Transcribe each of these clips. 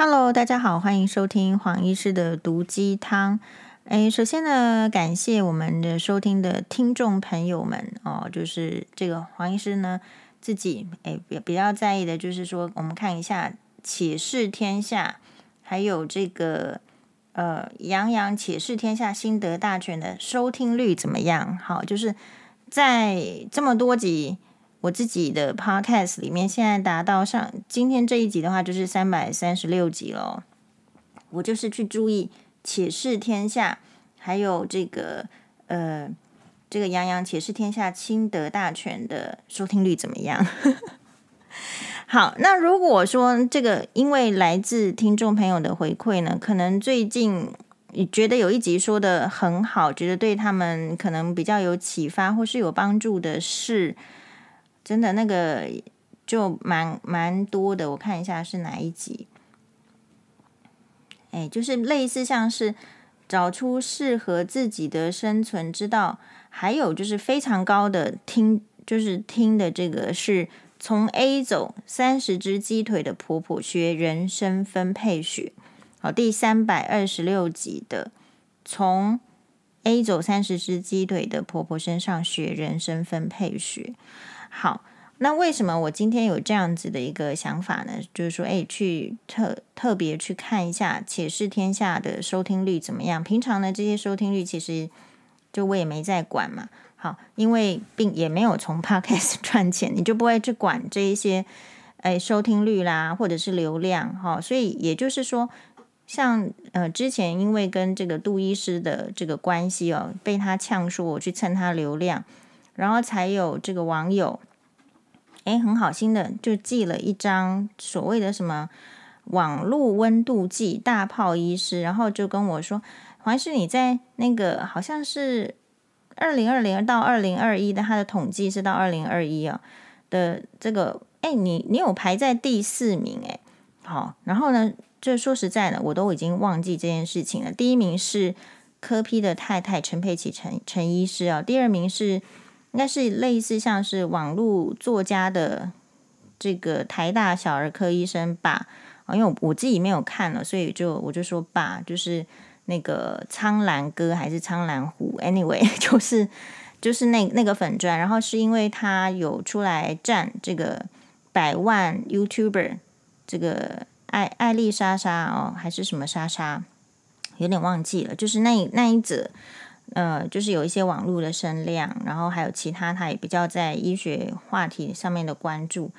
Hello，大家好，欢迎收听黄医师的毒鸡汤。哎，首先呢，感谢我们的收听的听众朋友们哦，就是这个黄医师呢自己哎比比较在意的，就是说我们看一下《且试天下》，还有这个呃《杨洋且试天下心得大全》的收听率怎么样？好，就是在这么多集。我自己的 podcast 里面，现在达到上今天这一集的话，就是三百三十六集了。我就是去注意《且试天下》，还有这个呃，这个《杨洋且试天下亲得大全》的收听率怎么样？好，那如果说这个因为来自听众朋友的回馈呢，可能最近你觉得有一集说得很好，觉得对他们可能比较有启发或是有帮助的是。真的那个就蛮蛮多的，我看一下是哪一集。哎，就是类似像是找出适合自己的生存之道，还有就是非常高的听，就是听的这个是从 A 走三十只鸡腿的婆婆学人生分配学。好，第三百二十六集的从 A 走三十只鸡腿的婆婆身上学人生分配学。好，那为什么我今天有这样子的一个想法呢？就是说，哎，去特特别去看一下《且试天下》的收听率怎么样？平常呢，这些收听率其实就我也没在管嘛。好，因为并也没有从 Podcast 赚钱，你就不会去管这一些，哎，收听率啦，或者是流量哈。所以也就是说，像呃之前因为跟这个杜医师的这个关系哦，被他呛说我去蹭他流量。然后才有这个网友，哎，很好心的就寄了一张所谓的什么网络温度计，大炮医师，然后就跟我说，黄医师你在那个好像是二零二零到二零二一的，他的统计是到二零二一啊的这个，哎，你你有排在第四名，哎，好，然后呢，就说实在的，我都已经忘记这件事情了。第一名是柯批的太太陈佩琪陈陈医师啊，第二名是。应该是类似像是网络作家的这个台大小儿科医生吧，啊，因为我我自己没有看了，所以就我就说吧，就是那个苍兰哥还是苍兰狐，anyway，就是就是那那个粉专，然后是因为他有出来战这个百万 YouTuber，这个艾艾丽莎莎哦，还是什么莎莎，有点忘记了，就是那那一则。呃，就是有一些网络的声量，然后还有其他，他也比较在医学话题上面的关注。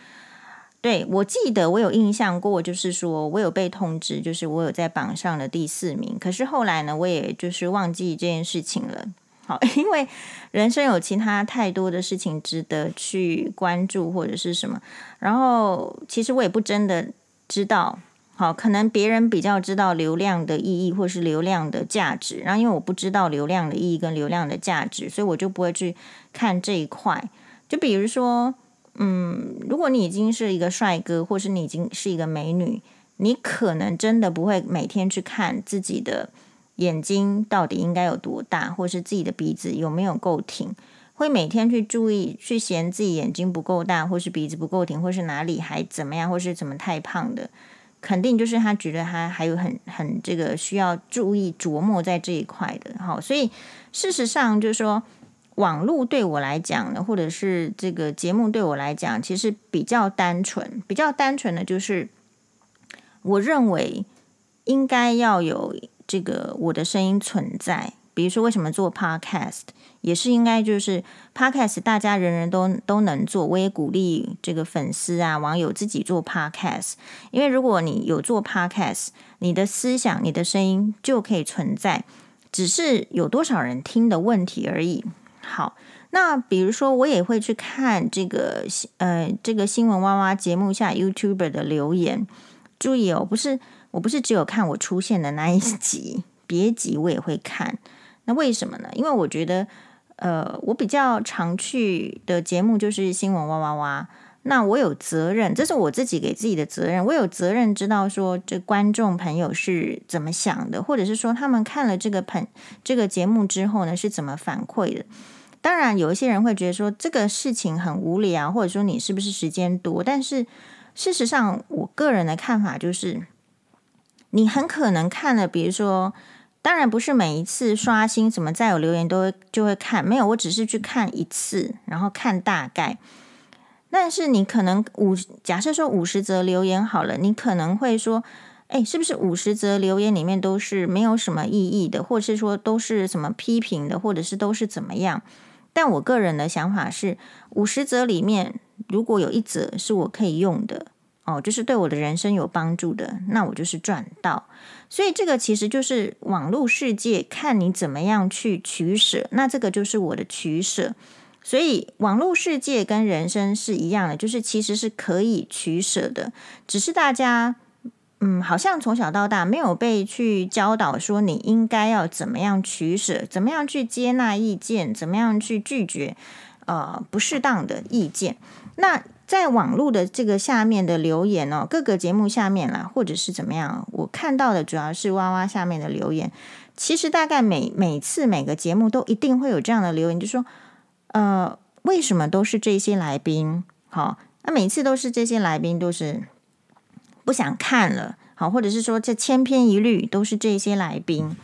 对，我记得我有印象过，就是说我有被通知，就是我有在榜上的第四名。可是后来呢，我也就是忘记这件事情了。好，因为人生有其他太多的事情值得去关注或者是什么。然后其实我也不真的知道。好，可能别人比较知道流量的意义，或是流量的价值。然后，因为我不知道流量的意义跟流量的价值，所以我就不会去看这一块。就比如说，嗯，如果你已经是一个帅哥，或是你已经是一个美女，你可能真的不会每天去看自己的眼睛到底应该有多大，或是自己的鼻子有没有够挺，会每天去注意，去嫌自己眼睛不够大，或是鼻子不够挺，或是哪里还怎么样，或是怎么太胖的。肯定就是他觉得他还有很很这个需要注意琢磨在这一块的，哈，所以事实上就是说，网络对我来讲呢，或者是这个节目对我来讲，其实比较单纯，比较单纯的就是，我认为应该要有这个我的声音存在。比如说，为什么做 Podcast 也是应该就是 Podcast，大家人人都都能做。我也鼓励这个粉丝啊、网友自己做 Podcast，因为如果你有做 Podcast，你的思想、你的声音就可以存在，只是有多少人听的问题而已。好，那比如说，我也会去看这个呃这个新闻哇哇节目下 YouTuber 的留言。注意哦，不是我不是只有看我出现的那一集，别集我也会看。那为什么呢？因为我觉得，呃，我比较常去的节目就是新闻哇哇哇。那我有责任，这是我自己给自己的责任。我有责任知道说，这观众朋友是怎么想的，或者是说他们看了这个朋这个节目之后呢，是怎么反馈的。当然，有一些人会觉得说这个事情很无聊，或者说你是不是时间多？但是事实上，我个人的看法就是。你很可能看了，比如说，当然不是每一次刷新什么再有留言都会就会看，没有，我只是去看一次，然后看大概。但是你可能五假设说五十则留言好了，你可能会说，哎，是不是五十则留言里面都是没有什么意义的，或者是说都是什么批评的，或者是都是怎么样？但我个人的想法是，五十则里面如果有一则是我可以用的，哦，就是对我的人生有帮助的，那我就是赚到。所以这个其实就是网络世界看你怎么样去取舍，那这个就是我的取舍。所以，网络世界跟人生是一样的，就是其实是可以取舍的，只是大家，嗯，好像从小到大没有被去教导说你应该要怎么样取舍，怎么样去接纳意见，怎么样去拒绝呃不适当的意见。那在网络的这个下面的留言哦，各个节目下面啦，或者是怎么样，我看到的主要是哇哇下面的留言。其实大概每每次每个节目都一定会有这样的留言，就说。呃，为什么都是这些来宾？好，那每次都是这些来宾都是不想看了，好，或者是说这千篇一律都是这些来宾。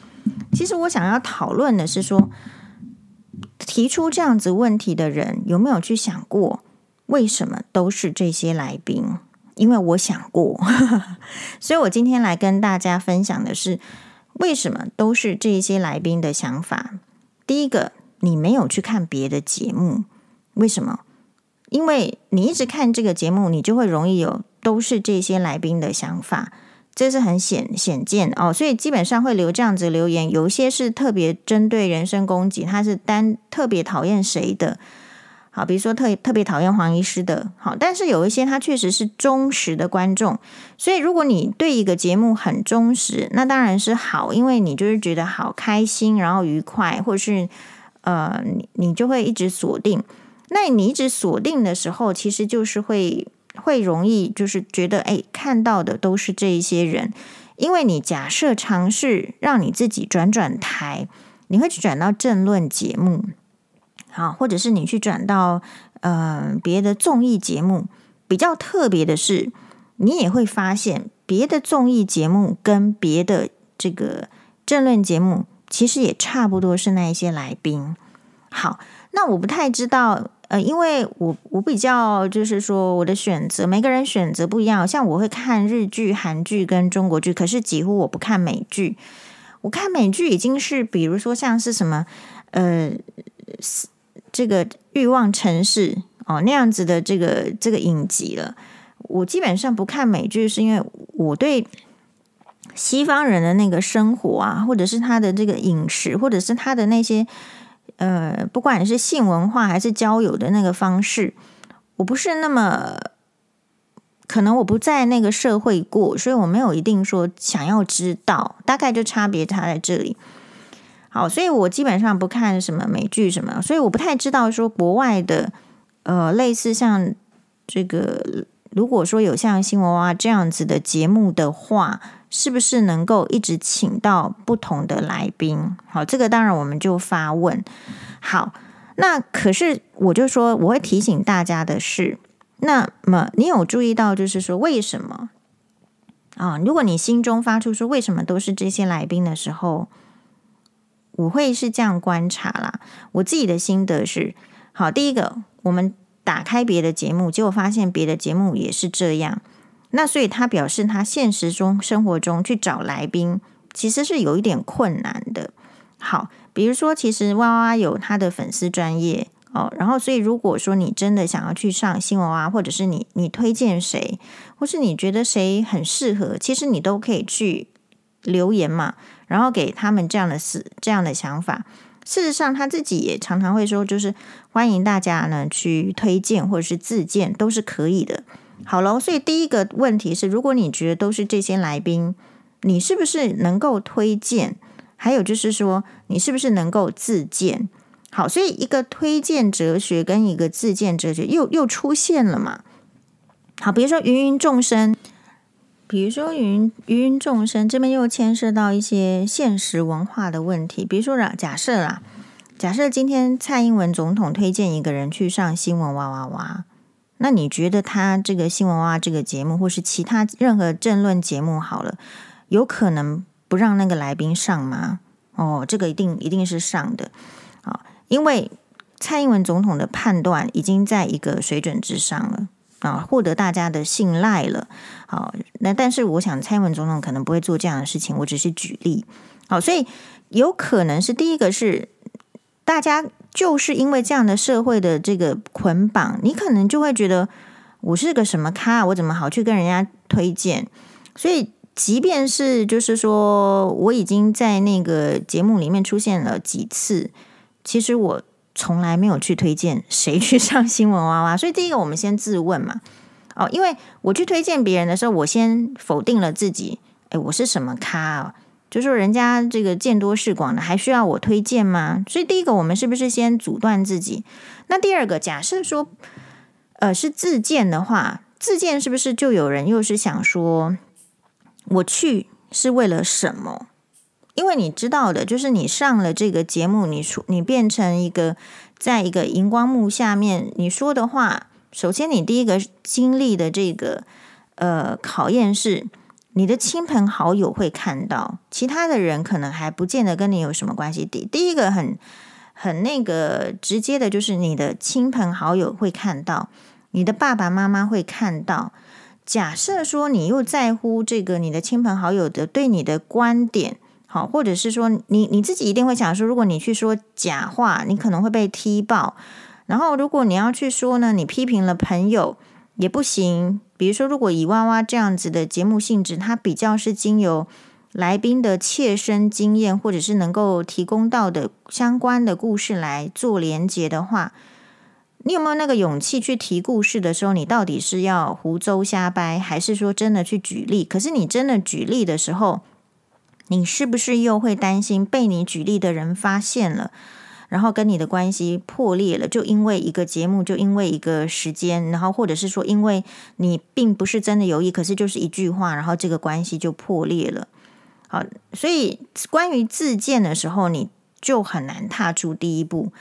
其实我想要讨论的是说，提出这样子问题的人有没有去想过，为什么都是这些来宾？因为我想过，所以我今天来跟大家分享的是，为什么都是这些来宾的想法。第一个。你没有去看别的节目，为什么？因为你一直看这个节目，你就会容易有都是这些来宾的想法，这是很显显见哦。所以基本上会留这样子留言，有一些是特别针对人身攻击，他是单特别讨厌谁的，好，比如说特特别讨厌黄医师的，好，但是有一些他确实是忠实的观众，所以如果你对一个节目很忠实，那当然是好，因为你就是觉得好开心，然后愉快，或者是。呃，你你就会一直锁定。那你一直锁定的时候，其实就是会会容易就是觉得，哎，看到的都是这一些人。因为你假设尝试让你自己转转台，你会去转到政论节目，好，或者是你去转到呃别的综艺节目。比较特别的是，你也会发现别的综艺节目跟别的这个政论节目。其实也差不多是那一些来宾。好，那我不太知道，呃，因为我我比较就是说我的选择，每个人选择不一样。像我会看日剧、韩剧跟中国剧，可是几乎我不看美剧。我看美剧已经是，比如说像是什么，呃，这个欲望城市哦那样子的这个这个影集了。我基本上不看美剧，是因为我对。西方人的那个生活啊，或者是他的这个饮食，或者是他的那些呃，不管是性文化还是交友的那个方式，我不是那么可能，我不在那个社会过，所以我没有一定说想要知道，大概就差别差在这里。好，所以我基本上不看什么美剧什么，所以我不太知道说国外的呃，类似像这个，如果说有像新娃娃这样子的节目的话。是不是能够一直请到不同的来宾？好，这个当然我们就发问。好，那可是我就说，我会提醒大家的是，那么你有注意到，就是说为什么啊？如果你心中发出说为什么都是这些来宾的时候，我会是这样观察啦。我自己的心得是，好，第一个，我们打开别的节目，结果发现别的节目也是这样。那所以他表示，他现实中生活中去找来宾，其实是有一点困难的。好，比如说，其实哇哇有他的粉丝专业哦，然后所以如果说你真的想要去上新闻啊，或者是你你推荐谁，或是你觉得谁很适合，其实你都可以去留言嘛，然后给他们这样的事这样的想法。事实上，他自己也常常会说，就是欢迎大家呢去推荐或者是自荐，都是可以的。好了，所以第一个问题是，如果你觉得都是这些来宾，你是不是能够推荐？还有就是说，你是不是能够自荐？好，所以一个推荐哲学跟一个自荐哲学又又出现了嘛？好，比如说芸芸众生，比如说芸芸众生这边又牵涉到一些现实文化的问题，比如说假设啦，假设今天蔡英文总统推荐一个人去上新闻哇哇哇。那你觉得他这个新闻哇这个节目，或是其他任何政论节目好了，有可能不让那个来宾上吗？哦，这个一定一定是上的啊，因为蔡英文总统的判断已经在一个水准之上了啊，获得大家的信赖了。好，那但是我想蔡文总统可能不会做这样的事情，我只是举例。好，所以有可能是第一个是大家就是因为这样的社会的这个捆绑，你可能就会觉得我是个什么咖，我怎么好去跟人家推荐？所以。即便是就是说，我已经在那个节目里面出现了几次，其实我从来没有去推荐谁去上新闻哇哇。所以第一个，我们先自问嘛。哦，因为我去推荐别人的时候，我先否定了自己。诶，我是什么咖啊？就说人家这个见多识广的，还需要我推荐吗？所以第一个，我们是不是先阻断自己？那第二个，假设说，呃，是自荐的话，自荐是不是就有人又是想说？我去是为了什么？因为你知道的，就是你上了这个节目，你出你变成一个在一个荧光幕下面，你说的话，首先你第一个经历的这个呃考验是你的亲朋好友会看到，其他的人可能还不见得跟你有什么关系。第第一个很很那个直接的就是你的亲朋好友会看到，你的爸爸妈妈会看到。假设说你又在乎这个你的亲朋好友的对你的观点，好，或者是说你你自己一定会想说，如果你去说假话，你可能会被踢爆。然后如果你要去说呢，你批评了朋友也不行。比如说，如果以哇哇这样子的节目性质，它比较是经由来宾的切身经验，或者是能够提供到的相关的故事来做连接的话。你有没有那个勇气去提故事的时候，你到底是要胡诌瞎掰，还是说真的去举例？可是你真的举例的时候，你是不是又会担心被你举例的人发现了，然后跟你的关系破裂了？就因为一个节目，就因为一个时间，然后或者是说，因为你并不是真的有意，可是就是一句话，然后这个关系就破裂了。好，所以关于自荐的时候，你就很难踏出第一步。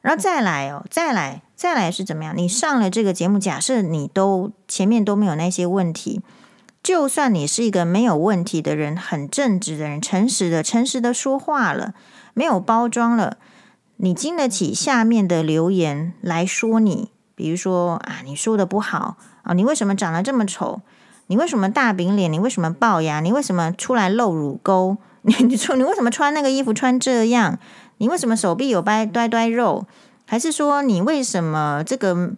然后再来哦，再来，再来是怎么样？你上了这个节目，假设你都前面都没有那些问题，就算你是一个没有问题的人，很正直的人，诚实的、诚实的说话了，没有包装了，你经得起下面的留言来说你，比如说啊，你说的不好啊，你为什么长得这么丑？你为什么大饼脸？你为什么龅牙？你为什么出来露乳沟？你 你说你为什么穿那个衣服穿这样？你为什么手臂有掰掰掰肉？还是说你为什么这个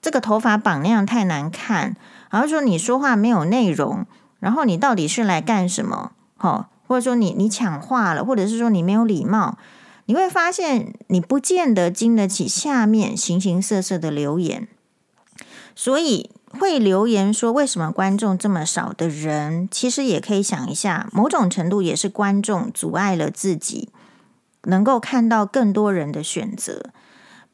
这个头发绑那样太难看？然后说你说话没有内容，然后你到底是来干什么？好，或者说你你抢话了，或者是说你没有礼貌？你会发现你不见得经得起下面形形色色的留言，所以会留言说为什么观众这么少的人，其实也可以想一下，某种程度也是观众阻碍了自己。能够看到更多人的选择，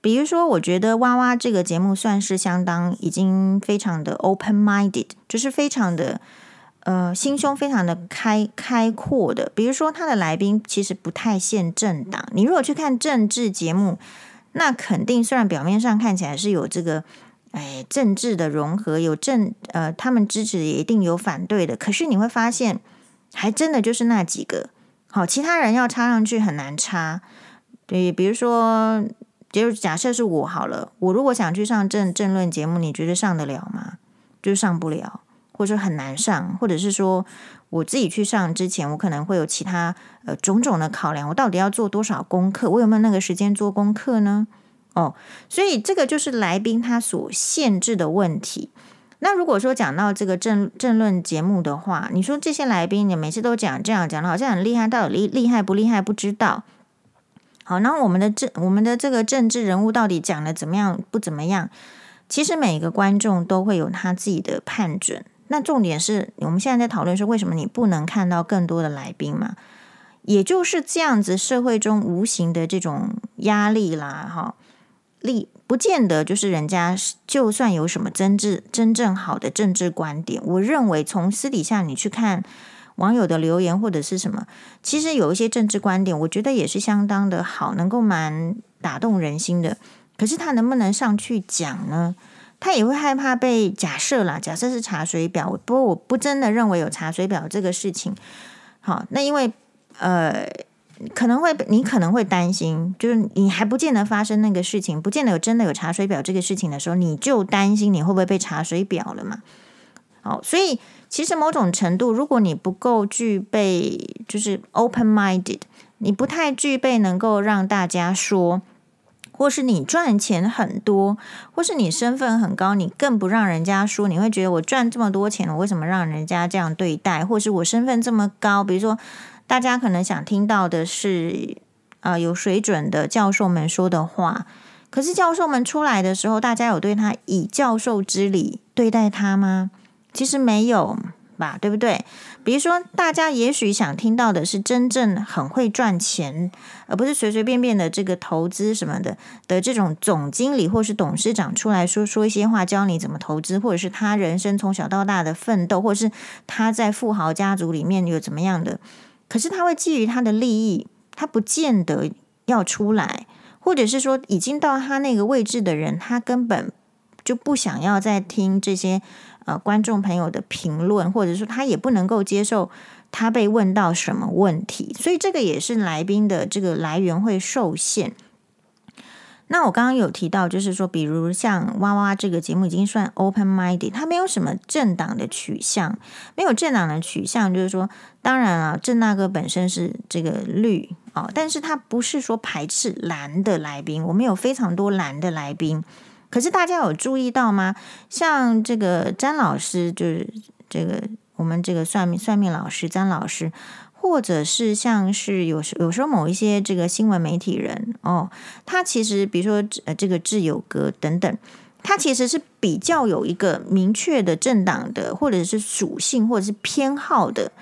比如说，我觉得哇哇这个节目算是相当已经非常的 open-minded，就是非常的呃心胸非常的开开阔的。比如说，他的来宾其实不太限政党。你如果去看政治节目，那肯定虽然表面上看起来是有这个哎政治的融合，有政呃他们支持也一定有反对的，可是你会发现，还真的就是那几个。好，其他人要插上去很难插。对，比如说，就假设是我好了，我如果想去上政政论节目，你觉得上得了吗？就上不了，或者很难上，或者是说我自己去上之前，我可能会有其他呃种种的考量，我到底要做多少功课？我有没有那个时间做功课呢？哦，所以这个就是来宾他所限制的问题。那如果说讲到这个政政论节目的话，你说这些来宾，你每次都讲这样讲的好像很厉害，到底厉厉害不厉害不知道。好，那我们的政我们的这个政治人物到底讲的怎么样不怎么样？其实每个观众都会有他自己的判准。那重点是我们现在在讨论说，为什么你不能看到更多的来宾嘛？也就是这样子，社会中无形的这种压力啦，哈，力。不见得就是人家，就算有什么真挚真正好的政治观点，我认为从私底下你去看网友的留言或者是什么，其实有一些政治观点，我觉得也是相当的好，能够蛮打动人心的。可是他能不能上去讲呢？他也会害怕被假设啦，假设是查水表，不过我不真的认为有查水表这个事情。好，那因为呃，可能会你可能会担心，就是你还不见得发生那个事情，不见得有真的有查水表这个事情的时候，你就担心你会不会被查水表了嘛？好，所以其实某种程度，如果你不够具备，就是 open-minded，你不太具备能够让大家说。或是你赚钱很多，或是你身份很高，你更不让人家说，你会觉得我赚这么多钱，我为什么让人家这样对待？或是我身份这么高，比如说大家可能想听到的是，呃，有水准的教授们说的话，可是教授们出来的时候，大家有对他以教授之礼对待他吗？其实没有。吧，对不对？比如说，大家也许想听到的是真正很会赚钱，而不是随随便便的这个投资什么的的这种总经理或是董事长出来说说一些话，教你怎么投资，或者是他人生从小到大的奋斗，或者是他在富豪家族里面有怎么样的。可是他会基于他的利益，他不见得要出来，或者是说已经到他那个位置的人，他根本就不想要再听这些。呃，观众朋友的评论，或者说他也不能够接受他被问到什么问题，所以这个也是来宾的这个来源会受限。那我刚刚有提到，就是说，比如像哇哇这个节目已经算 open-minded，它没有什么政党的取向，没有政党的取向，就是说，当然了，郑大哥本身是这个绿哦，但是他不是说排斥蓝的来宾，我们有非常多蓝的来宾。可是大家有注意到吗？像这个詹老师，就是这个我们这个算命算命老师詹老师，或者是像是有时有时候某一些这个新闻媒体人哦，他其实比如说呃这个挚友哥等等，他其实是比较有一个明确的政党的或者是属性或者是偏好的。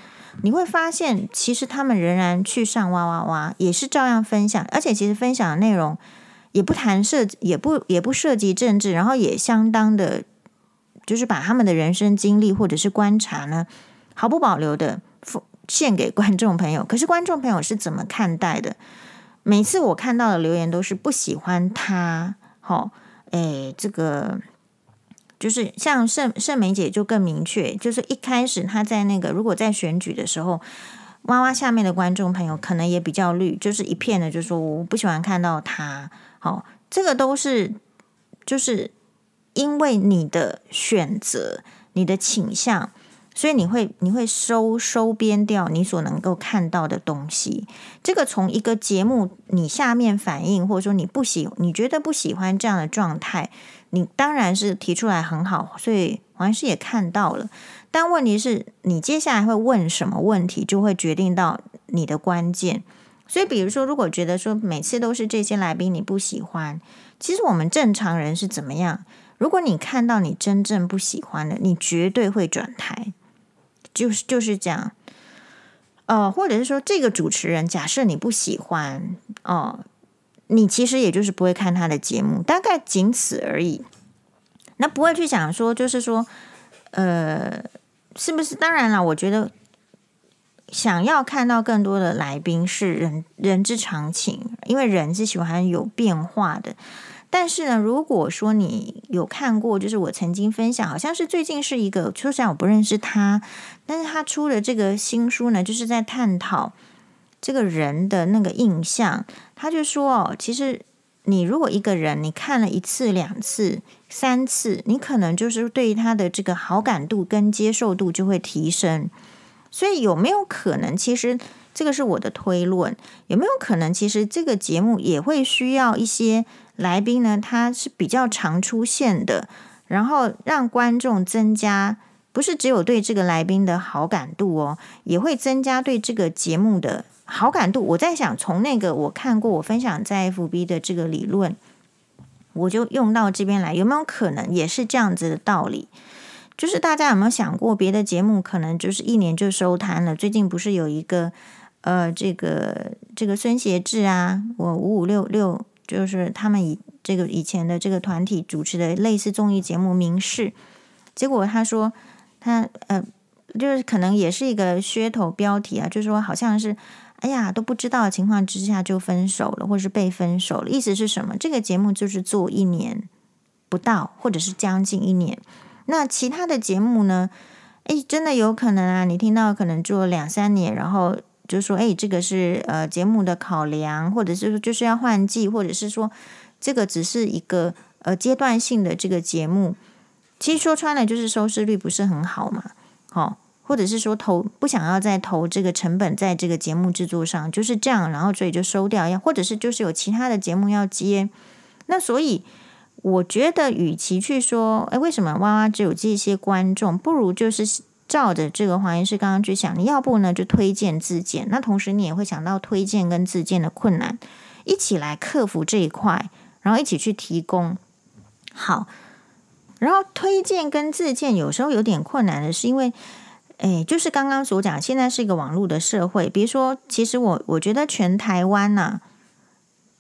你会发现，其实他们仍然去上哇哇哇，也是照样分享，而且其实分享的内容。也不谈涉，也不也不涉及政治，然后也相当的，就是把他们的人生经历或者是观察呢，毫不保留的奉献给观众朋友。可是观众朋友是怎么看待的？每次我看到的留言都是不喜欢他，好，哎，这个就是像盛盛梅姐就更明确，就是一开始他在那个如果在选举的时候，哇哇下面的观众朋友可能也比较绿，就是一片的，就说我不喜欢看到他。哦，这个都是就是因为你的选择、你的倾向，所以你会你会收收编掉你所能够看到的东西。这个从一个节目你下面反应，或者说你不喜你觉得不喜欢这样的状态，你当然是提出来很好，所以黄医师也看到了。但问题是你接下来会问什么问题，就会决定到你的关键。所以，比如说，如果觉得说每次都是这些来宾你不喜欢，其实我们正常人是怎么样？如果你看到你真正不喜欢的，你绝对会转台，就是就是这样。呃，或者是说，这个主持人假设你不喜欢哦，你其实也就是不会看他的节目，大概仅此而已。那不会去想说，就是说，呃，是不是？当然了，我觉得。想要看到更多的来宾是人人之常情，因为人是喜欢有变化的。但是呢，如果说你有看过，就是我曾经分享，好像是最近是一个，就算我不认识他，但是他出的这个新书呢，就是在探讨这个人的那个印象。他就说哦，其实你如果一个人你看了一次、两次、三次，你可能就是对他的这个好感度跟接受度就会提升。所以有没有可能，其实这个是我的推论，有没有可能，其实这个节目也会需要一些来宾呢？他是比较常出现的，然后让观众增加，不是只有对这个来宾的好感度哦，也会增加对这个节目的好感度。我在想，从那个我看过我分享在 FB 的这个理论，我就用到这边来，有没有可能也是这样子的道理？就是大家有没有想过，别的节目可能就是一年就收摊了？最近不是有一个呃，这个这个孙协志啊，我五五六六，就是他们以这个以前的这个团体主持的类似综艺节目《民视》，结果他说他呃，就是可能也是一个噱头标题啊，就是说好像是哎呀都不知道情况之下就分手了，或是被分手了，意思是什么？这个节目就是做一年不到，或者是将近一年。那其他的节目呢？诶，真的有可能啊！你听到可能做两三年，然后就说，诶，这个是呃节目的考量，或者是说就是要换季，或者是说这个只是一个呃阶段性的这个节目。其实说穿了，就是收视率不是很好嘛，好、哦，或者是说投不想要再投这个成本在这个节目制作上，就是这样，然后所以就收掉，要或者是就是有其他的节目要接，那所以。我觉得，与其去说，哎，为什么娃娃只有这些观众，不如就是照着这个黄医师刚刚去想，你要不呢就推荐自荐，那同时你也会想到推荐跟自荐的困难，一起来克服这一块，然后一起去提供。好，然后推荐跟自荐有时候有点困难的是，因为，哎，就是刚刚所讲，现在是一个网络的社会，比如说，其实我我觉得全台湾呐、啊。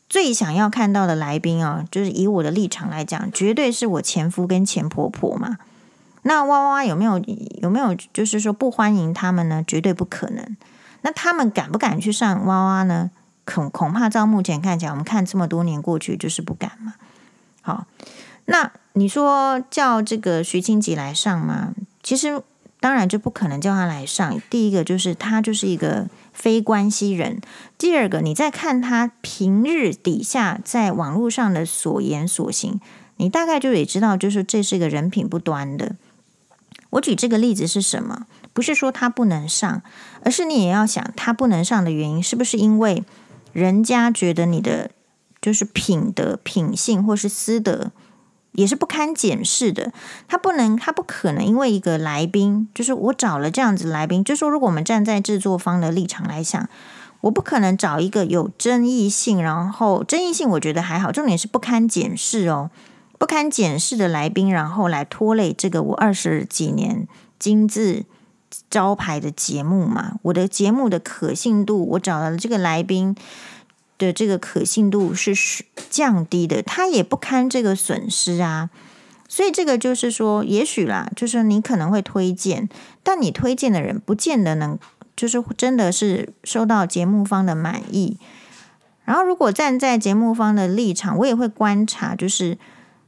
最想要看到的来宾啊，就是以我的立场来讲，绝对是我前夫跟前婆婆嘛。那娃娃有没有有没有就是说不欢迎他们呢？绝对不可能。那他们敢不敢去上娃娃呢？恐恐怕照目前看起来，我们看这么多年过去，就是不敢嘛。好，那你说叫这个徐清吉来上吗？其实当然就不可能叫他来上。第一个就是他就是一个。非关系人。第二个，你再看他平日底下在网络上的所言所行，你大概就也知道，就是这是一个人品不端的。我举这个例子是什么？不是说他不能上，而是你也要想，他不能上的原因是不是因为人家觉得你的就是品德、品性或是私德。也是不堪检视的，他不能，他不可能，因为一个来宾，就是我找了这样子来宾，就说，如果我们站在制作方的立场来想，我不可能找一个有争议性，然后争议性我觉得还好，重点是不堪检视哦，不堪检视的来宾，然后来拖累这个我二十几年金字招牌的节目嘛，我的节目的可信度，我找了这个来宾。的这个可信度是降低的，他也不堪这个损失啊，所以这个就是说，也许啦，就是你可能会推荐，但你推荐的人不见得能，就是真的是受到节目方的满意。然后，如果站在节目方的立场，我也会观察，就是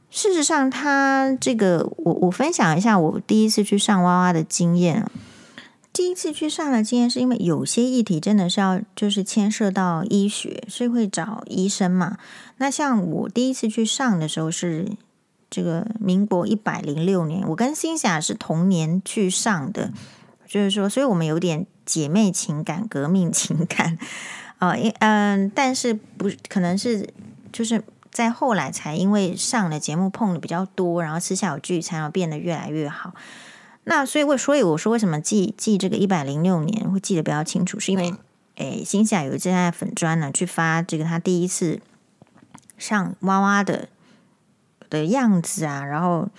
事实上，他这个，我我分享一下我第一次去上娃娃的经验。第一次去上的经验是因为有些议题真的是要就是牵涉到医学，所以会找医生嘛。那像我第一次去上的时候是这个民国一百零六年，我跟欣霞是同年去上的，就是说，所以我们有点姐妹情感、革命情感啊。因、嗯，但是不可能是就是在后来才因为上了节目碰的比较多，然后私下有聚餐，然后变得越来越好。那所以，为所以我说，为什么记记这个一百零六年会记得比较清楚，是因为，诶，心想有一次在粉专呢去发这个他第一次上娃娃的的样子啊，然后，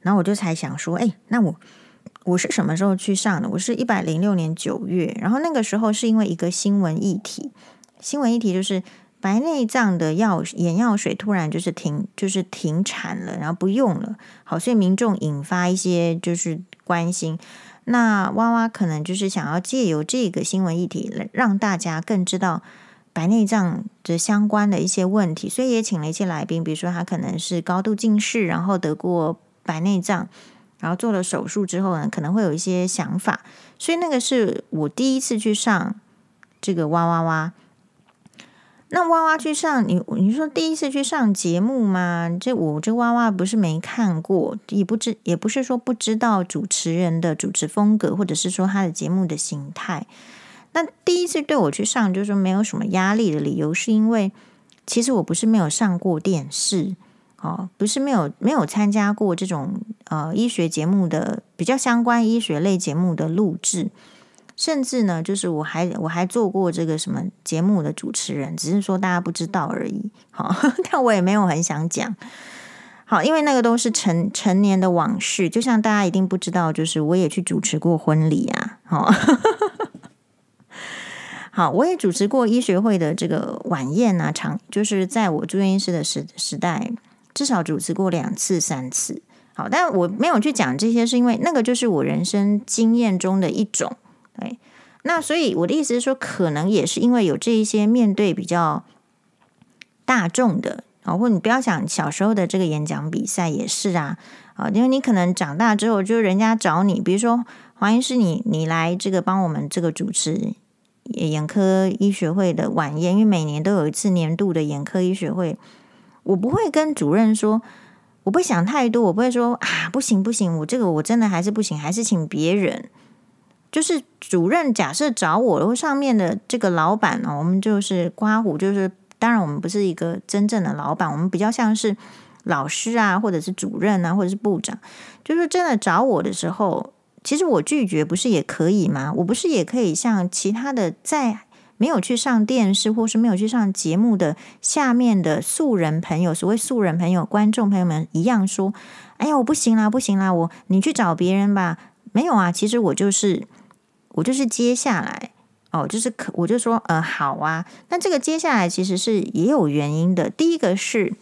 然后我就才想说，哎，那我我是什么时候去上的？我是一百零六年九月，然后那个时候是因为一个新闻议题，新闻议题就是白内障的药眼药水突然就是停就是停产了，然后不用了，好，所以民众引发一些就是。关心，那娃娃可能就是想要借由这个新闻议题，来让大家更知道白内障的相关的一些问题，所以也请了一些来宾，比如说他可能是高度近视，然后得过白内障，然后做了手术之后呢，可能会有一些想法，所以那个是我第一次去上这个哇哇哇。那娃娃去上你，你说第一次去上节目吗？这我这娃娃不是没看过，也不知也不是说不知道主持人的主持风格，或者是说他的节目的形态。那第一次对我去上，就是没有什么压力的理由，是因为其实我不是没有上过电视，哦，不是没有没有参加过这种呃医学节目的比较相关医学类节目的录制。甚至呢，就是我还我还做过这个什么节目的主持人，只是说大家不知道而已。好，但我也没有很想讲。好，因为那个都是成成年的往事，就像大家一定不知道，就是我也去主持过婚礼啊。好，好，我也主持过医学会的这个晚宴啊，场就是在我住院医师的时时代，至少主持过两次三次。好，但我没有去讲这些，是因为那个就是我人生经验中的一种。对，那所以我的意思是说，可能也是因为有这一些面对比较大众的啊，或你不要想小时候的这个演讲比赛也是啊，啊，因为你可能长大之后，就人家找你，比如说黄医师，你你来这个帮我们这个主持眼科医学会的晚宴，因为每年都有一次年度的眼科医学会，我不会跟主任说，我不想太多，我不会说啊，不行不行，我这个我真的还是不行，还是请别人。就是主任假设找我，然后上面的这个老板呢，我们就是刮胡，就是当然我们不是一个真正的老板，我们比较像是老师啊，或者是主任啊，或者是部长。就是真的找我的时候，其实我拒绝不是也可以吗？我不是也可以像其他的在没有去上电视或是没有去上节目的下面的素人朋友，所谓素人朋友、观众朋友们一样说：“哎呀，我不行啦，不行啦，我你去找别人吧。”没有啊，其实我就是。我就是接下来哦，就是可我就说呃好啊，那这个接下来其实是也有原因的。第一个是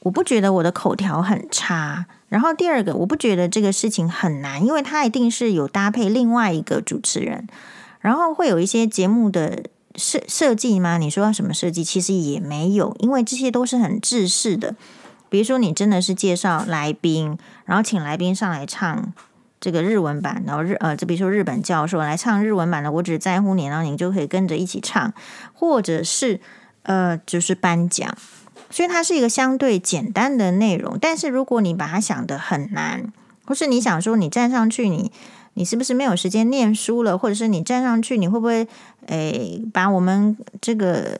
我不觉得我的口条很差，然后第二个我不觉得这个事情很难，因为它一定是有搭配另外一个主持人，然后会有一些节目的设设计吗？你说要什么设计？其实也没有，因为这些都是很制式的。比如说你真的是介绍来宾，然后请来宾上来唱。这个日文版，然后日呃，就比如说日本教授来唱日文版的《我只在乎你》，然后你就可以跟着一起唱，或者是呃，就是颁奖，所以它是一个相对简单的内容。但是如果你把它想得很难，或是你想说你站上去你，你你是不是没有时间念书了？或者是你站上去，你会不会诶把我们这个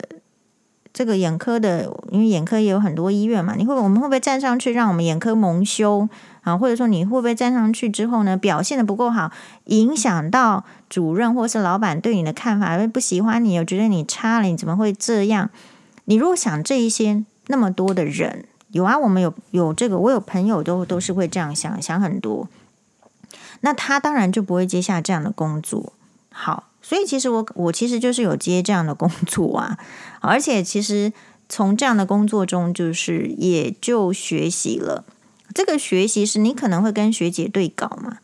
这个眼科的，因为眼科也有很多医院嘛，你会我们会不会站上去让我们眼科蒙羞？啊，或者说你会不会站上去之后呢，表现的不够好，影响到主任或是老板对你的看法，不喜欢你，又觉得你差了，你怎么会这样？你如果想这一些，那么多的人有啊，我们有有这个，我有朋友都都是会这样想，想很多，那他当然就不会接下这样的工作。好，所以其实我我其实就是有接这样的工作啊，而且其实从这样的工作中，就是也就学习了。这个学习是你可能会跟学姐对稿嘛？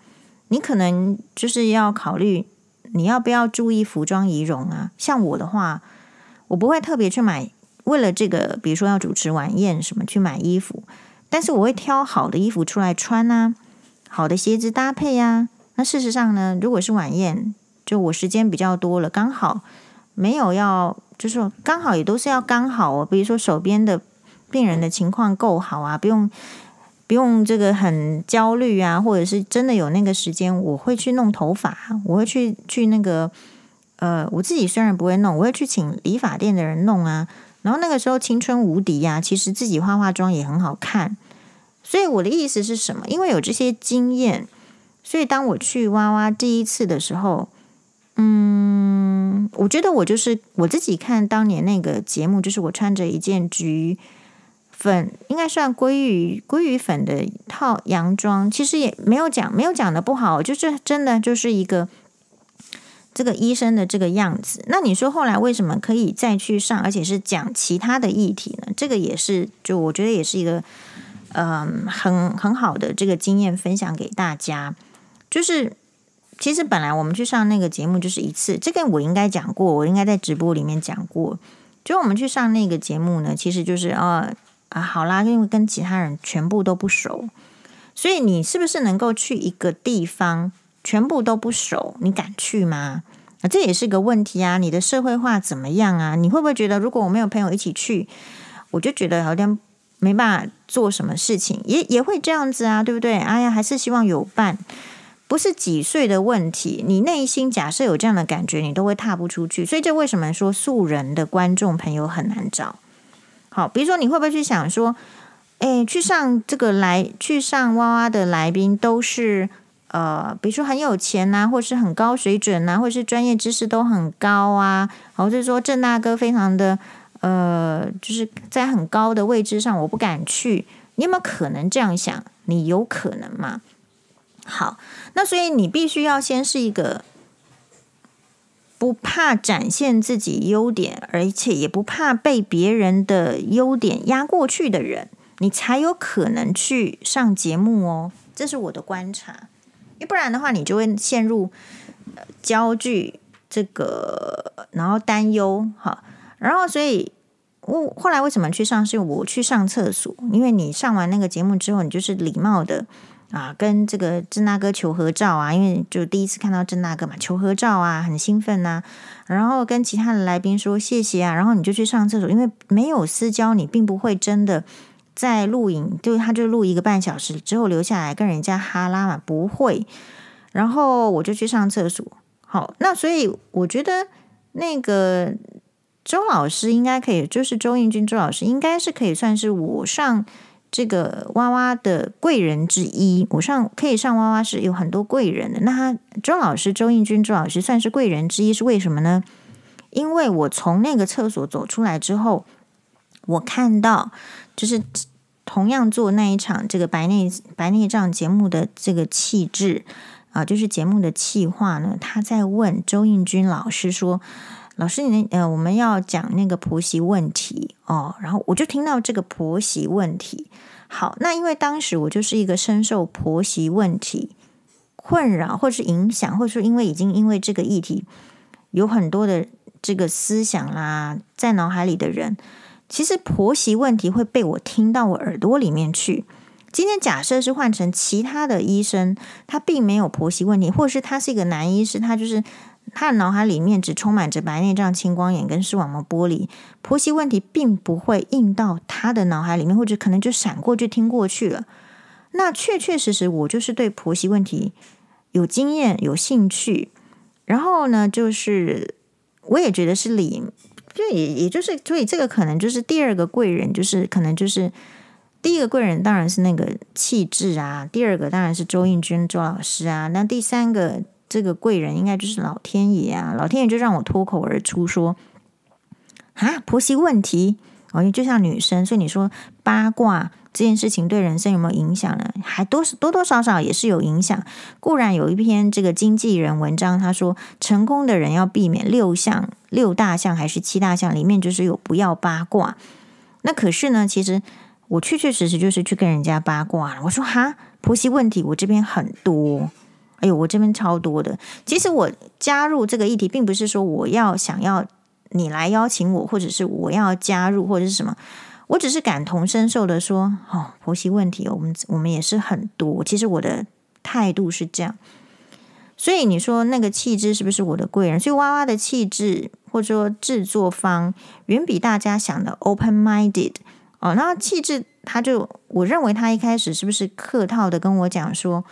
你可能就是要考虑你要不要注意服装仪容啊。像我的话，我不会特别去买，为了这个，比如说要主持晚宴什么去买衣服，但是我会挑好的衣服出来穿啊，好的鞋子搭配呀、啊。那事实上呢，如果是晚宴，就我时间比较多了，刚好没有要，就是刚好也都是要刚好哦。比如说手边的病人的情况够好啊，不用。不用这个很焦虑啊，或者是真的有那个时间，我会去弄头发，我会去去那个呃，我自己虽然不会弄，我会去请理发店的人弄啊。然后那个时候青春无敌呀，其实自己化化妆也很好看。所以我的意思是什么？因为有这些经验，所以当我去哇哇第一次的时候，嗯，我觉得我就是我自己看当年那个节目，就是我穿着一件橘。粉应该算鲑鱼鲑鱼粉的套洋装，其实也没有讲没有讲的不好，就是真的就是一个这个医生的这个样子。那你说后来为什么可以再去上，而且是讲其他的议题呢？这个也是就我觉得也是一个嗯、很很好的这个经验分享给大家。就是其实本来我们去上那个节目就是一次，这个我应该讲过，我应该在直播里面讲过。就我们去上那个节目呢，其实就是啊。啊，好啦，因为跟其他人全部都不熟，所以你是不是能够去一个地方全部都不熟？你敢去吗？啊，这也是个问题啊。你的社会化怎么样啊？你会不会觉得，如果我没有朋友一起去，我就觉得有点没办法做什么事情？也也会这样子啊，对不对？哎呀，还是希望有伴，不是几岁的问题。你内心假设有这样的感觉，你都会踏不出去。所以，这为什么说素人的观众朋友很难找？好，比如说你会不会去想说，诶，去上这个来去上哇哇的来宾都是呃，比如说很有钱呐、或是很高水准呐、或是专业知识都很高啊，或者说郑大哥非常的呃，就是在很高的位置上，我不敢去。你有没有可能这样想？你有可能吗？好，那所以你必须要先是一个。不怕展现自己优点，而且也不怕被别人的优点压过去的人，你才有可能去上节目哦。这是我的观察，要不然的话，你就会陷入焦距这个，然后担忧哈，然后所以我后来为什么去上？是我去上厕所，因为你上完那个节目之后，你就是礼貌的啊，跟这个郑大哥求合照啊，因为就第一次看到郑大哥嘛，求合照啊，很兴奋呐、然后跟其他的来宾说谢谢啊，然后你就去上厕所，因为没有私交，你并不会真的在录影，就他就录一个半小时之后留下来跟人家哈拉嘛，不会。然后我就去上厕所。好，那所以我觉得那个。周老师应该可以，就是周应军周老师应该是可以算是我上这个娃娃的贵人之一。我上可以上娃娃是有很多贵人的，那他周老师周应君周老师算是贵人之一，是为什么呢？因为我从那个厕所走出来之后，我看到就是同样做那一场这个白内白内障节目的这个气质啊，就是节目的气话呢，他在问周应君老师说。老师，你呃，我们要讲那个婆媳问题哦，然后我就听到这个婆媳问题。好，那因为当时我就是一个深受婆媳问题困扰，或是影响，或者说因为已经因为这个议题有很多的这个思想啦，在脑海里的人，其实婆媳问题会被我听到我耳朵里面去。今天假设是换成其他的医生，他并没有婆媳问题，或者是他是一个男医师，他就是。他的脑海里面只充满着白内障、青光眼跟视网膜剥离，婆媳问题并不会印到他的脑海里面，或者可能就闪过去听过去了。那确确实实，我就是对婆媳问题有经验、有兴趣。然后呢，就是我也觉得是理，就也也就是，所以这个可能就是第二个贵人，就是可能就是第一个贵人当然是那个气质啊，第二个当然是周应君周老师啊，那第三个。这个贵人应该就是老天爷啊！老天爷就让我脱口而出说：“啊，婆媳问题哦，就像女生，所以你说八卦这件事情对人生有没有影响呢？还多多多少少也是有影响。固然有一篇这个经纪人文章，他说成功的人要避免六项、六大项还是七大项里面就是有不要八卦。那可是呢，其实我确确实实就是去跟人家八卦了。我说哈，婆媳问题我这边很多。”哎呦，我这边超多的。其实我加入这个议题，并不是说我要想要你来邀请我，或者是我要加入，或者是什么。我只是感同身受的说，哦，婆媳问题，我们我们也是很多。其实我的态度是这样。所以你说那个气质是不是我的贵人？所以哇哇的气质，或者说制作方，远比大家想的 open-minded 哦。那气质，他就我认为他一开始是不是客套的跟我讲说。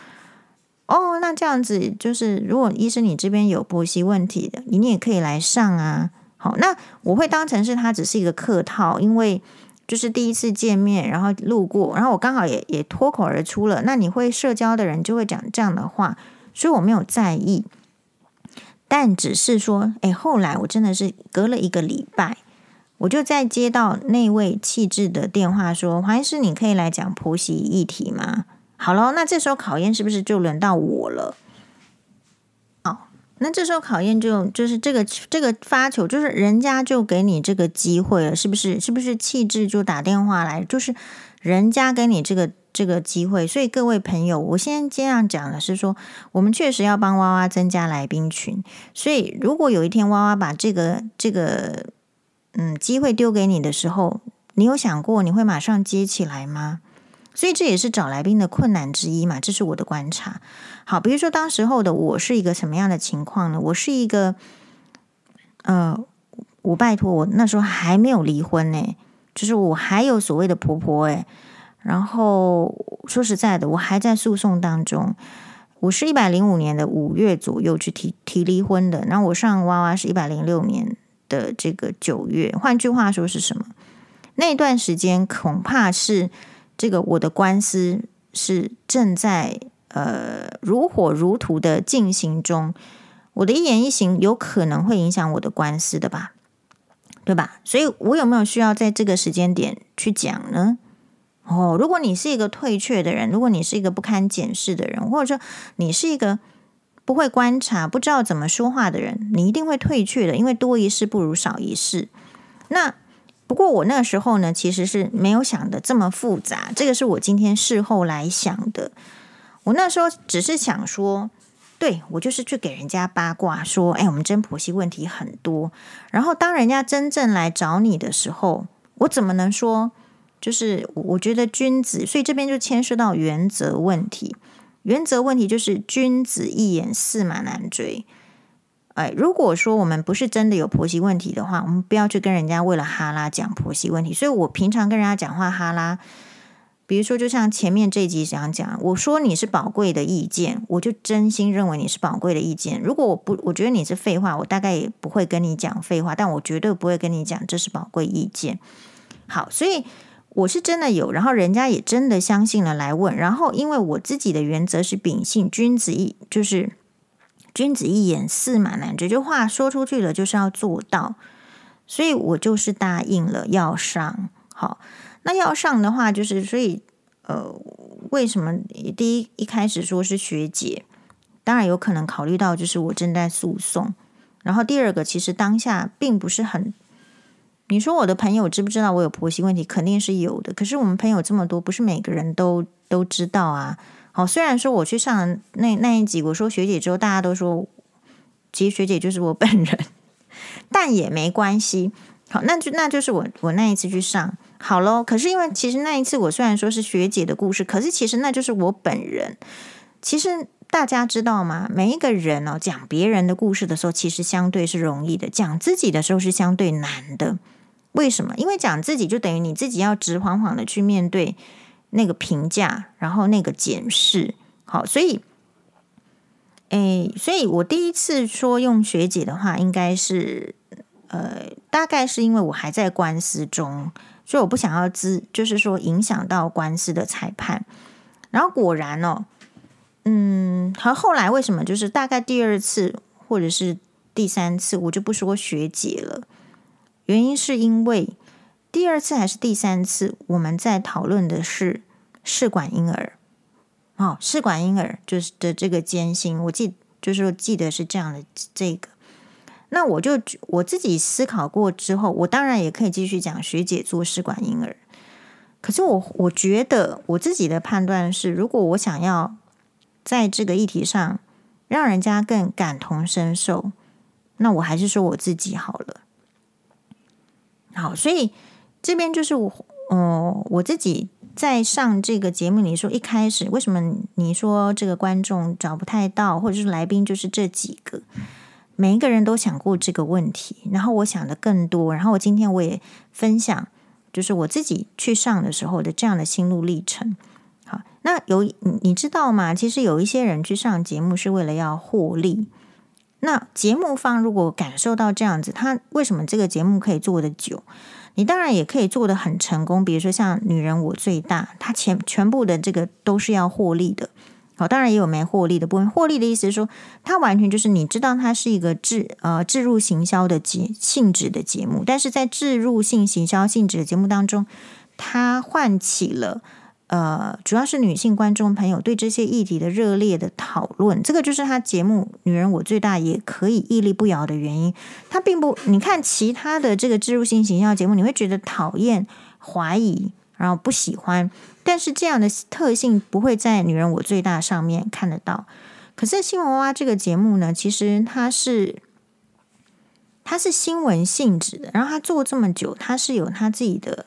哦，那这样子就是，如果医生你这边有婆媳问题的，你也可以来上啊。好，那我会当成是他只是一个客套，因为就是第一次见面，然后路过，然后我刚好也也脱口而出了。那你会社交的人就会讲这样的话，所以我没有在意。但只是说，哎，后来我真的是隔了一个礼拜，我就再接到那位气质的电话说，黄医师，你可以来讲婆媳议题吗？好了，那这时候考验是不是就轮到我了？好，那这时候考验就就是这个这个发球，就是人家就给你这个机会了，是不是？是不是气质就打电话来，就是人家给你这个这个机会。所以各位朋友，我先这样讲的是说，我们确实要帮哇哇增加来宾群。所以如果有一天哇哇把这个这个嗯机会丢给你的时候，你有想过你会马上接起来吗？所以这也是找来宾的困难之一嘛，这是我的观察。好，比如说当时候的我是一个什么样的情况呢？我是一个，呃，我拜托我那时候还没有离婚呢，就是我还有所谓的婆婆诶。然后说实在的，我还在诉讼当中。我是一百零五年的五月左右去提提离婚的，然后我上娃娃是一百零六年的这个九月。换句话说是什么？那段时间恐怕是。这个我的官司是正在呃如火如荼的进行中，我的一言一行有可能会影响我的官司的吧，对吧？所以我有没有需要在这个时间点去讲呢？哦，如果你是一个退却的人，如果你是一个不堪检视的人，或者说你是一个不会观察、不知道怎么说话的人，你一定会退却的，因为多一事不如少一事。那。不过我那时候呢，其实是没有想的这么复杂。这个是我今天事后来想的。我那时候只是想说，对，我就是去给人家八卦说，哎，我们真婆媳问题很多。然后当人家真正来找你的时候，我怎么能说？就是我觉得君子，所以这边就牵涉到原则问题。原则问题就是君子一言，驷马难追。哎，如果说我们不是真的有婆媳问题的话，我们不要去跟人家为了哈拉讲婆媳问题。所以我平常跟人家讲话哈拉，比如说就像前面这一集想讲，我说你是宝贵的意见，我就真心认为你是宝贵的意见。如果我不，我觉得你是废话，我大概也不会跟你讲废话，但我绝对不会跟你讲这是宝贵意见。好，所以。我是真的有，然后人家也真的相信了来问，然后因为我自己的原则是秉性，君子一就是君子一言，驷马难追，这句话说出去了就是要做到，所以我就是答应了要上。好，那要上的话，就是所以呃，为什么第一一开始说是学姐？当然有可能考虑到就是我正在诉讼，然后第二个其实当下并不是很。你说我的朋友知不知道我有婆媳问题？肯定是有的。可是我们朋友这么多，不是每个人都都知道啊。好，虽然说我去上那那一集，我说学姐之后，大家都说其实学姐就是我本人，但也没关系。好，那就那就是我我那一次去上好喽。可是因为其实那一次我虽然说是学姐的故事，可是其实那就是我本人。其实大家知道吗？每一个人哦，讲别人的故事的时候，其实相对是容易的；讲自己的时候是相对难的。为什么？因为讲自己就等于你自己要直晃晃的去面对那个评价，然后那个检视。好，所以，诶，所以我第一次说用学姐的话，应该是，呃，大概是因为我还在官司中，所以我不想要资，就是说影响到官司的裁判。然后果然哦，嗯，和后来为什么就是大概第二次或者是第三次，我就不说学姐了。原因是因为第二次还是第三次，我们在讨论的是试管婴儿，哦，试管婴儿就是的这个艰辛，我记就是说记得是这样的这个，那我就我自己思考过之后，我当然也可以继续讲学姐做试管婴儿，可是我我觉得我自己的判断是，如果我想要在这个议题上让人家更感同身受，那我还是说我自己好了。好，所以这边就是我，嗯、我自己在上这个节目。你说一开始为什么你说这个观众找不太到，或者是来宾就是这几个？每一个人都想过这个问题，然后我想的更多。然后我今天我也分享，就是我自己去上的时候的这样的心路历程。好，那有你知道吗？其实有一些人去上节目是为了要获利。那节目方如果感受到这样子，他为什么这个节目可以做的久？你当然也可以做的很成功。比如说像《女人我最大》，它全全部的这个都是要获利的。好，当然也有没获利的部分。获利的意思是说，它完全就是你知道它是一个置呃置入行销的节性质的节目，但是在置入性行销性质的节目当中，它唤起了。呃，主要是女性观众朋友对这些议题的热烈的讨论，这个就是他节目《女人我最大》也可以屹立不摇的原因。他并不，你看其他的这个植入性形象节目，你会觉得讨厌、怀疑，然后不喜欢。但是这样的特性不会在《女人我最大》上面看得到。可是《新闻娃娃》这个节目呢，其实它是它是新闻性质的，然后他做这么久，他是有他自己的。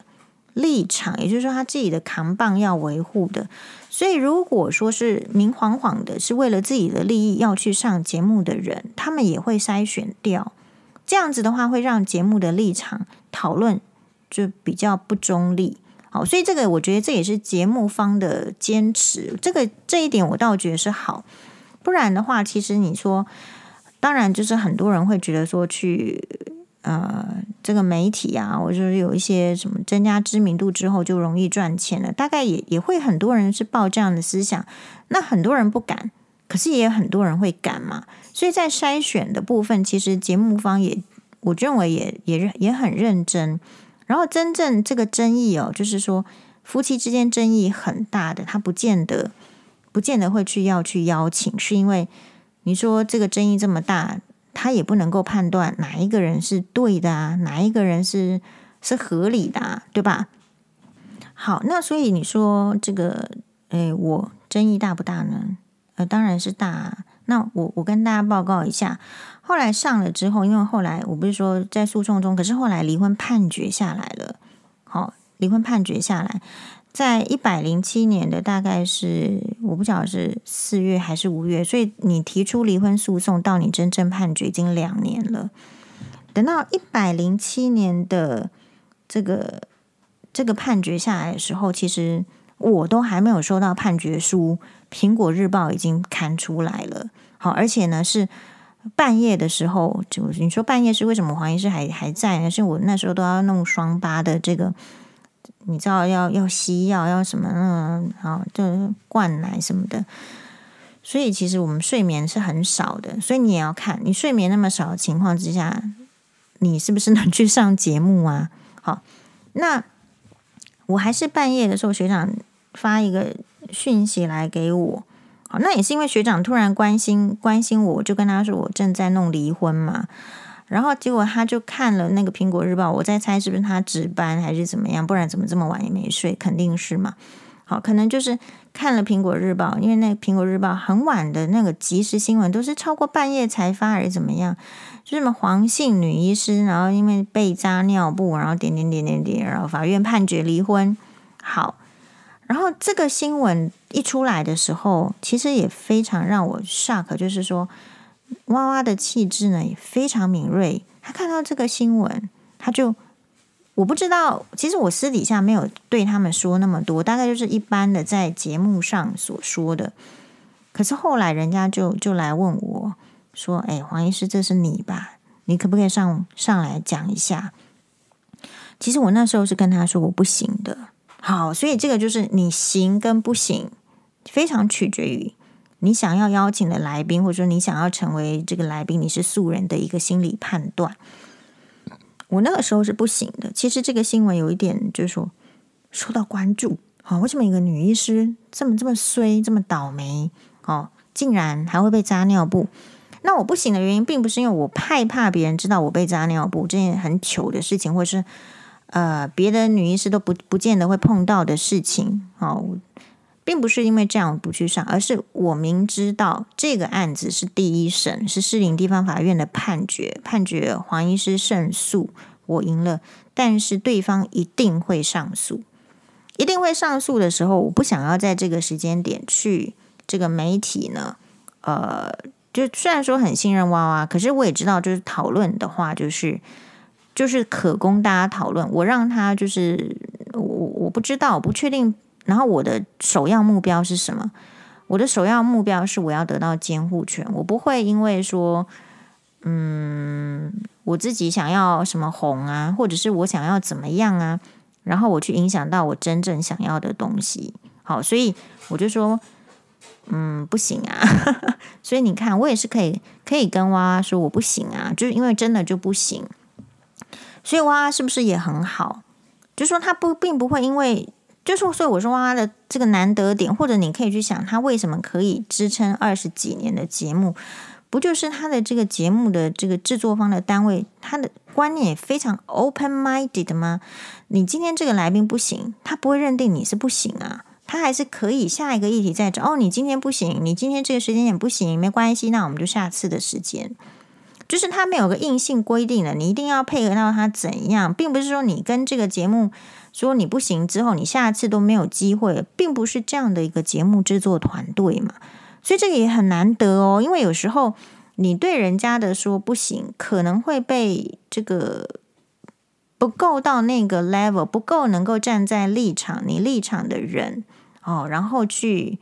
立场，也就是说他自己的扛棒要维护的，所以如果说是明晃晃的，是为了自己的利益要去上节目的人，他们也会筛选掉。这样子的话，会让节目的立场讨论就比较不中立。好，所以这个我觉得这也是节目方的坚持，这个这一点我倒觉得是好。不然的话，其实你说，当然就是很多人会觉得说去。呃，这个媒体啊，或者是有一些什么增加知名度之后就容易赚钱了，大概也也会很多人是抱这样的思想。那很多人不敢，可是也有很多人会敢嘛。所以在筛选的部分，其实节目方也，我认为也也也很认真。然后真正这个争议哦，就是说夫妻之间争议很大的，他不见得不见得会去要去邀请，是因为你说这个争议这么大。他也不能够判断哪一个人是对的啊，哪一个人是是合理的啊，对吧？好，那所以你说这个，诶，我争议大不大呢？呃，当然是大啊。那我我跟大家报告一下，后来上了之后，因为后来我不是说在诉讼中，可是后来离婚判决下来了，好，离婚判决下来，在一百零七年的大概是我不晓得是四月还是五月，所以你提出离婚诉讼到你真正判决已经两年了。等到一百零七年的这个这个判决下来的时候，其实我都还没有收到判决书，苹果日报已经刊出来了。好，而且呢是半夜的时候，就你说半夜是为什么黄医师还还在呢？是我那时候都要弄双八的这个，你知道要要吸药要什么嗯，好，就灌奶什么的。所以其实我们睡眠是很少的，所以你也要看你睡眠那么少的情况之下。你是不是能去上节目啊？好，那我还是半夜的时候，学长发一个讯息来给我。好，那也是因为学长突然关心关心我，我就跟他说我正在弄离婚嘛。然后结果他就看了那个苹果日报，我在猜是不是他值班还是怎么样，不然怎么这么晚也没睡？肯定是嘛。好，可能就是看了苹果日报，因为那苹果日报很晚的那个即时新闻都是超过半夜才发，还是怎么样？就什么黄姓女医师，然后因为被扎尿布，然后点点点点点，然后法院判决离婚。好，然后这个新闻一出来的时候，其实也非常让我 shock，就是说娃娃的气质呢也非常敏锐。他看到这个新闻，他就我不知道，其实我私底下没有对他们说那么多，大概就是一般的在节目上所说的。可是后来人家就就来问我。说：“哎，黄医师，这是你吧？你可不可以上上来讲一下？”其实我那时候是跟他说我不行的。好，所以这个就是你行跟不行，非常取决于你想要邀请的来宾，或者说你想要成为这个来宾，你是素人的一个心理判断。我那个时候是不行的。其实这个新闻有一点就是说受到关注。好，为什么一个女医师这么这么衰，这么倒霉？哦，竟然还会被扎尿布？那我不行的原因，并不是因为我害怕别人知道我被扎尿布这件很糗的事情，或者是呃别的女医师都不不见得会碰到的事情哦，并不是因为这样不去上，而是我明知道这个案子是第一审是士林地方法院的判决，判决黄医师胜诉，我赢了，但是对方一定会上诉，一定会上诉的时候，我不想要在这个时间点去这个媒体呢，呃。就虽然说很信任娃娃，可是我也知道，就是讨论的话，就是就是可供大家讨论。我让他就是我我不知道，我不确定。然后我的首要目标是什么？我的首要目标是我要得到监护权。我不会因为说，嗯，我自己想要什么红啊，或者是我想要怎么样啊，然后我去影响到我真正想要的东西。好，所以我就说。嗯，不行啊，所以你看，我也是可以可以跟娃娃说我不行啊，就是因为真的就不行。所以娃娃是不是也很好？就说他不并不会因为，就是所以我说哇的这个难得点，或者你可以去想他为什么可以支撑二十几年的节目，不就是他的这个节目的这个制作方的单位，他的观念也非常 open-minded 吗？你今天这个来宾不行，他不会认定你是不行啊。他还是可以下一个议题再找哦。你今天不行，你今天这个时间点不行，没关系，那我们就下次的时间。就是他没有个硬性规定的，你一定要配合到他怎样，并不是说你跟这个节目说你不行之后，你下次都没有机会，并不是这样的一个节目制作团队嘛。所以这个也很难得哦，因为有时候你对人家的说不行，可能会被这个不够到那个 level，不够能够站在立场你立场的人。哦，然后去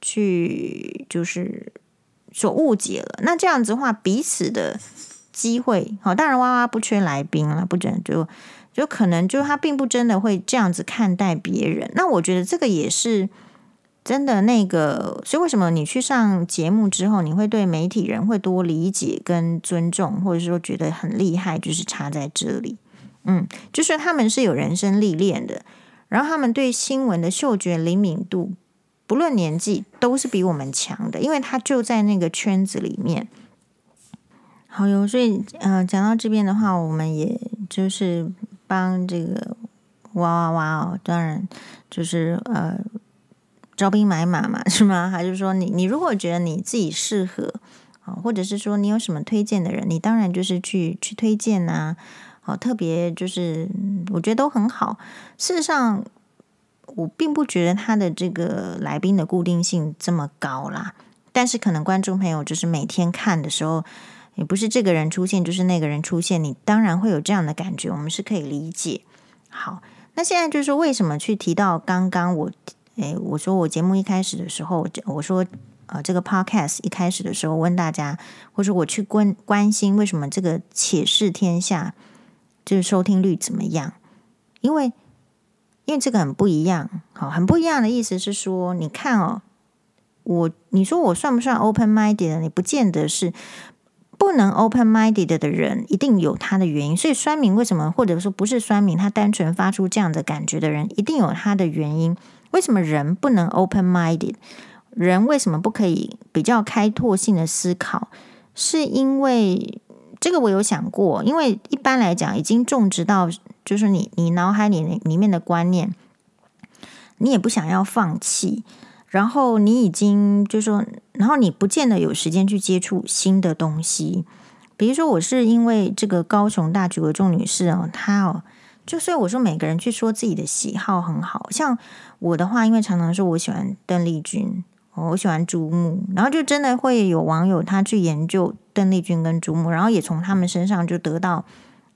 去就是所误解了。那这样子的话，彼此的机会，好，当然娃娃不缺来宾了，不准就就可能就他并不真的会这样子看待别人。那我觉得这个也是真的。那个，所以为什么你去上节目之后，你会对媒体人会多理解跟尊重，或者说觉得很厉害，就是差在这里。嗯，就是他们是有人生历练的。然后他们对新闻的嗅觉灵敏度，不论年纪，都是比我们强的，因为他就在那个圈子里面。好哟，所以呃，讲到这边的话，我们也就是帮这个哇哇哇哦，当然就是呃招兵买马嘛，是吗？还是说你你如果觉得你自己适合啊，或者是说你有什么推荐的人，你当然就是去去推荐呐、啊。好，特别就是我觉得都很好。事实上，我并不觉得他的这个来宾的固定性这么高啦。但是可能观众朋友就是每天看的时候，也不是这个人出现就是那个人出现，你当然会有这样的感觉，我们是可以理解。好，那现在就是为什么去提到刚刚我，诶，我说我节目一开始的时候，我说。呃，这个 podcast 一开始的时候问大家，或者我去关关心为什么这个《且试天下》就是收听率怎么样？因为因为这个很不一样，好，很不一样的意思是说，你看哦，我你说我算不算 open minded？你不见得是不能 open minded 的人，一定有他的原因。所以酸民为什么，或者说不是酸民，他单纯发出这样的感觉的人，一定有他的原因。为什么人不能 open minded？人为什么不可以比较开拓性的思考？是因为这个我有想过，因为一般来讲，已经种植到就是你你脑海里里面的观念，你也不想要放弃，然后你已经就是说，然后你不见得有时间去接触新的东西。比如说，我是因为这个高雄大举为重女士哦，她哦，就所以我说每个人去说自己的喜好很好，像我的话，因为常常说我喜欢邓丽君。我喜欢朱木，然后就真的会有网友他去研究邓丽君跟朱木，然后也从他们身上就得到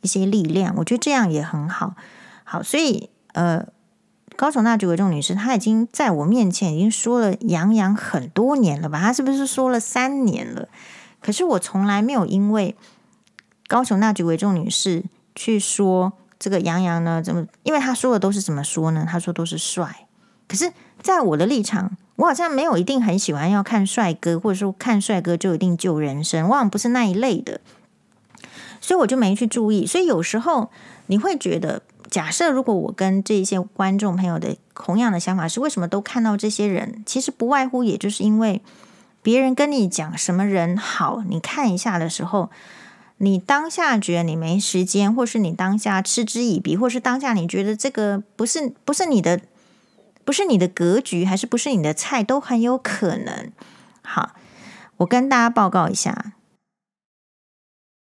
一些力量。我觉得这样也很好。好，所以呃，高雄那几位这女士，她已经在我面前已经说了杨洋很多年了吧？她是不是说了三年了？可是我从来没有因为高雄那几位这女士去说这个杨洋呢，怎么？因为她说的都是怎么说呢？她说都是帅。可是，在我的立场。我好像没有一定很喜欢要看帅哥，或者说看帅哥就一定救人生，我好像不是那一类的，所以我就没去注意。所以有时候你会觉得，假设如果我跟这些观众朋友的同样的想法是，为什么都看到这些人？其实不外乎也就是因为别人跟你讲什么人好，你看一下的时候，你当下觉得你没时间，或是你当下嗤之以鼻，或是当下你觉得这个不是不是你的。不是你的格局，还是不是你的菜，都很有可能。好，我跟大家报告一下，